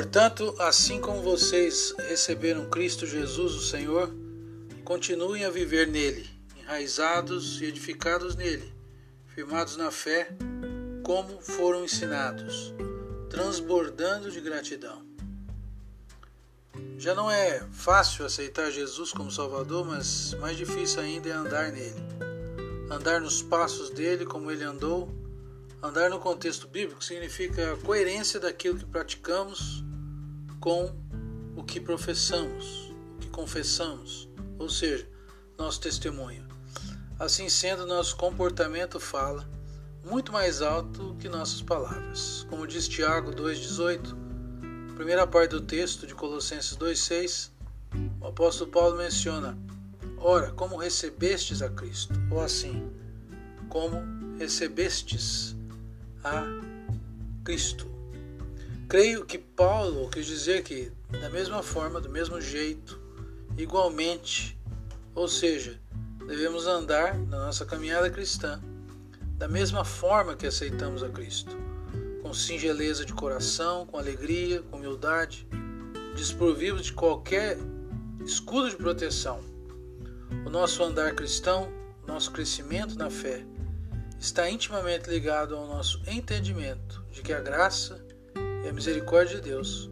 Portanto, assim como vocês receberam Cristo Jesus, o Senhor, continuem a viver nele, enraizados e edificados nele, firmados na fé, como foram ensinados, transbordando de gratidão. Já não é fácil aceitar Jesus como Salvador, mas mais difícil ainda é andar nele. Andar nos passos dele como ele andou. Andar no contexto bíblico significa a coerência daquilo que praticamos com o que professamos, o que confessamos, ou seja, nosso testemunho. Assim sendo, nosso comportamento fala muito mais alto que nossas palavras. Como diz Tiago 2,18 primeira parte do texto de Colossenses 2,6, o apóstolo Paulo menciona: Ora, como recebestes a Cristo? Ou assim, como recebestes a Cristo? Creio que Paulo quis dizer que, da mesma forma, do mesmo jeito, igualmente, ou seja, devemos andar na nossa caminhada cristã da mesma forma que aceitamos a Cristo com singeleza de coração, com alegria, com humildade, desprovidos de qualquer escudo de proteção. O nosso andar cristão, nosso crescimento na fé, está intimamente ligado ao nosso entendimento de que a graça e a misericórdia de Deus,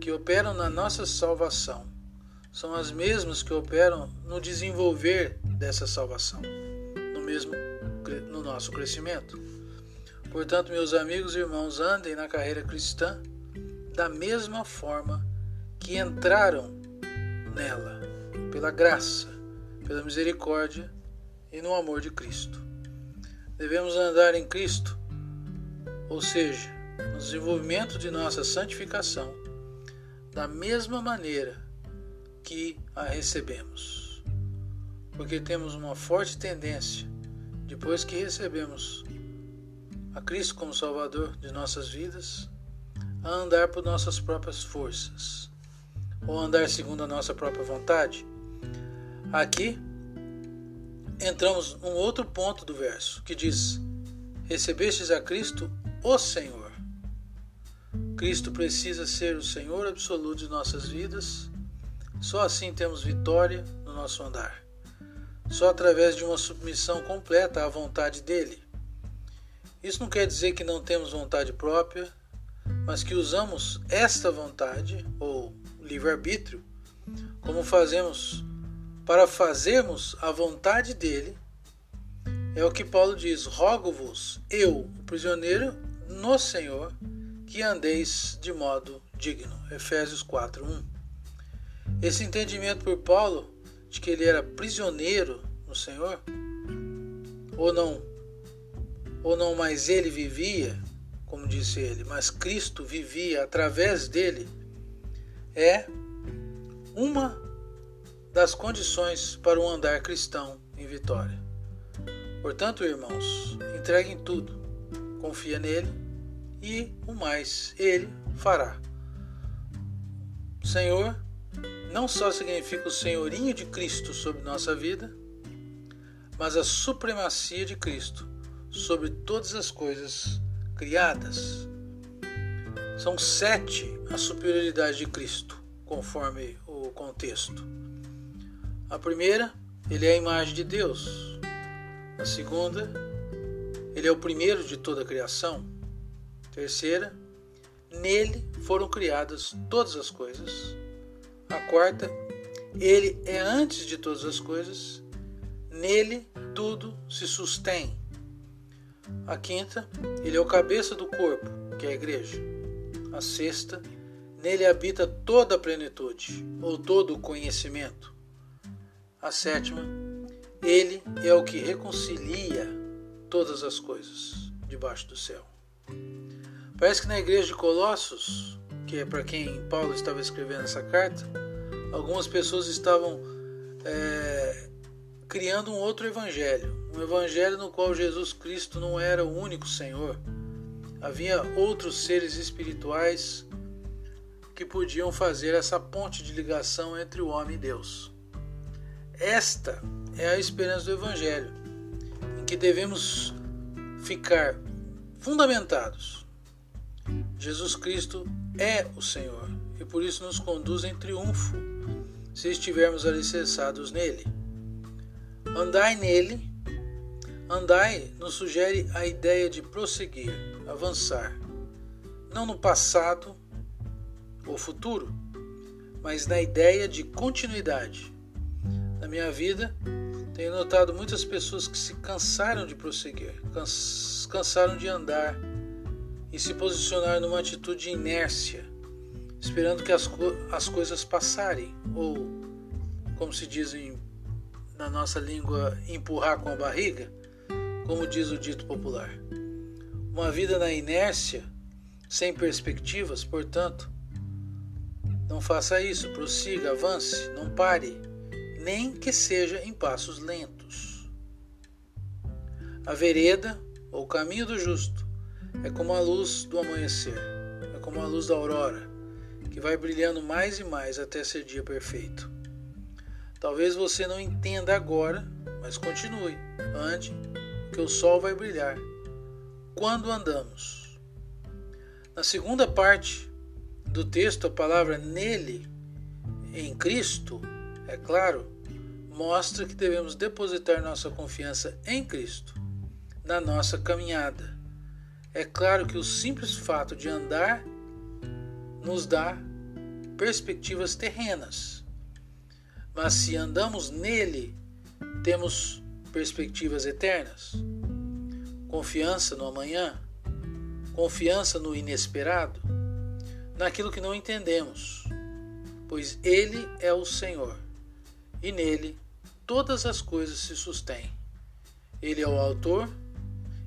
que operam na nossa salvação, são as mesmas que operam no desenvolver dessa salvação, no mesmo no nosso crescimento. Portanto, meus amigos e irmãos, andem na carreira cristã da mesma forma que entraram nela, pela graça, pela misericórdia e no amor de Cristo. Devemos andar em Cristo, ou seja, no desenvolvimento de nossa santificação, da mesma maneira que a recebemos. Porque temos uma forte tendência, depois que recebemos a Cristo como Salvador de nossas vidas, a andar por nossas próprias forças, ou andar segundo a nossa própria vontade. Aqui entramos num outro ponto do verso que diz: Recebestes a Cristo, o Senhor. Cristo precisa ser o Senhor absoluto de nossas vidas. Só assim temos vitória no nosso andar. Só através de uma submissão completa à vontade dele isso não quer dizer que não temos vontade própria, mas que usamos esta vontade, ou livre-arbítrio, como fazemos para fazermos a vontade dele. É o que Paulo diz: Rogo-vos, eu, o prisioneiro, no Senhor, que andeis de modo digno. Efésios 4, 1. Esse entendimento por Paulo de que ele era prisioneiro no Senhor, ou não ou não mais ele vivia, como disse ele, mas Cristo vivia através dele, é uma das condições para um andar cristão em vitória. Portanto, irmãos, entreguem tudo, confia nele e o mais ele fará. Senhor não só significa o senhorinho de Cristo sobre nossa vida, mas a supremacia de Cristo sobre todas as coisas criadas. São sete a superioridade de Cristo, conforme o contexto. A primeira, ele é a imagem de Deus. A segunda, ele é o primeiro de toda a criação. Terceira, nele foram criadas todas as coisas. A quarta, ele é antes de todas as coisas. Nele tudo se sustém. A quinta, ele é o cabeça do corpo, que é a igreja. A sexta, nele habita toda a plenitude, ou todo o conhecimento. A sétima, ele é o que reconcilia todas as coisas debaixo do céu. Parece que na igreja de Colossos, que é para quem Paulo estava escrevendo essa carta, algumas pessoas estavam é, criando um outro evangelho, um evangelho no qual Jesus Cristo não era o único Senhor. Havia outros seres espirituais que podiam fazer essa ponte de ligação entre o homem e Deus. Esta é a esperança do evangelho, em que devemos ficar fundamentados. Jesus Cristo é o Senhor e por isso nos conduz em triunfo se estivermos alicerçados nele. Andai nele, andai nos sugere a ideia de prosseguir, avançar, não no passado ou futuro, mas na ideia de continuidade. Na minha vida, tenho notado muitas pessoas que se cansaram de prosseguir, cansaram de andar e se posicionar numa atitude de inércia, esperando que as, co as coisas passarem, ou, como se diz em, na nossa língua, empurrar com a barriga, como diz o dito popular. Uma vida na inércia, sem perspectivas, portanto, não faça isso, prossiga, avance, não pare nem que seja em passos lentos. A vereda, ou caminho do justo, é como a luz do amanhecer, é como a luz da aurora, que vai brilhando mais e mais até ser dia perfeito. Talvez você não entenda agora, mas continue, ande, que o sol vai brilhar. Quando andamos? Na segunda parte do texto, a palavra nele, em Cristo, é claro, mostra que devemos depositar nossa confiança em Cristo na nossa caminhada. É claro que o simples fato de andar nos dá perspectivas terrenas, mas se andamos nele, temos perspectivas eternas. Confiança no amanhã, confiança no inesperado, naquilo que não entendemos, pois Ele é o Senhor e nele todas as coisas se sustêm. Ele é o autor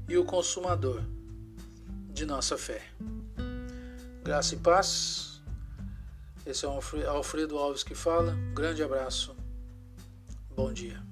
e o consumador de nossa fé. Graça e paz. Esse é o Alfredo Alves que fala. grande abraço. Bom dia.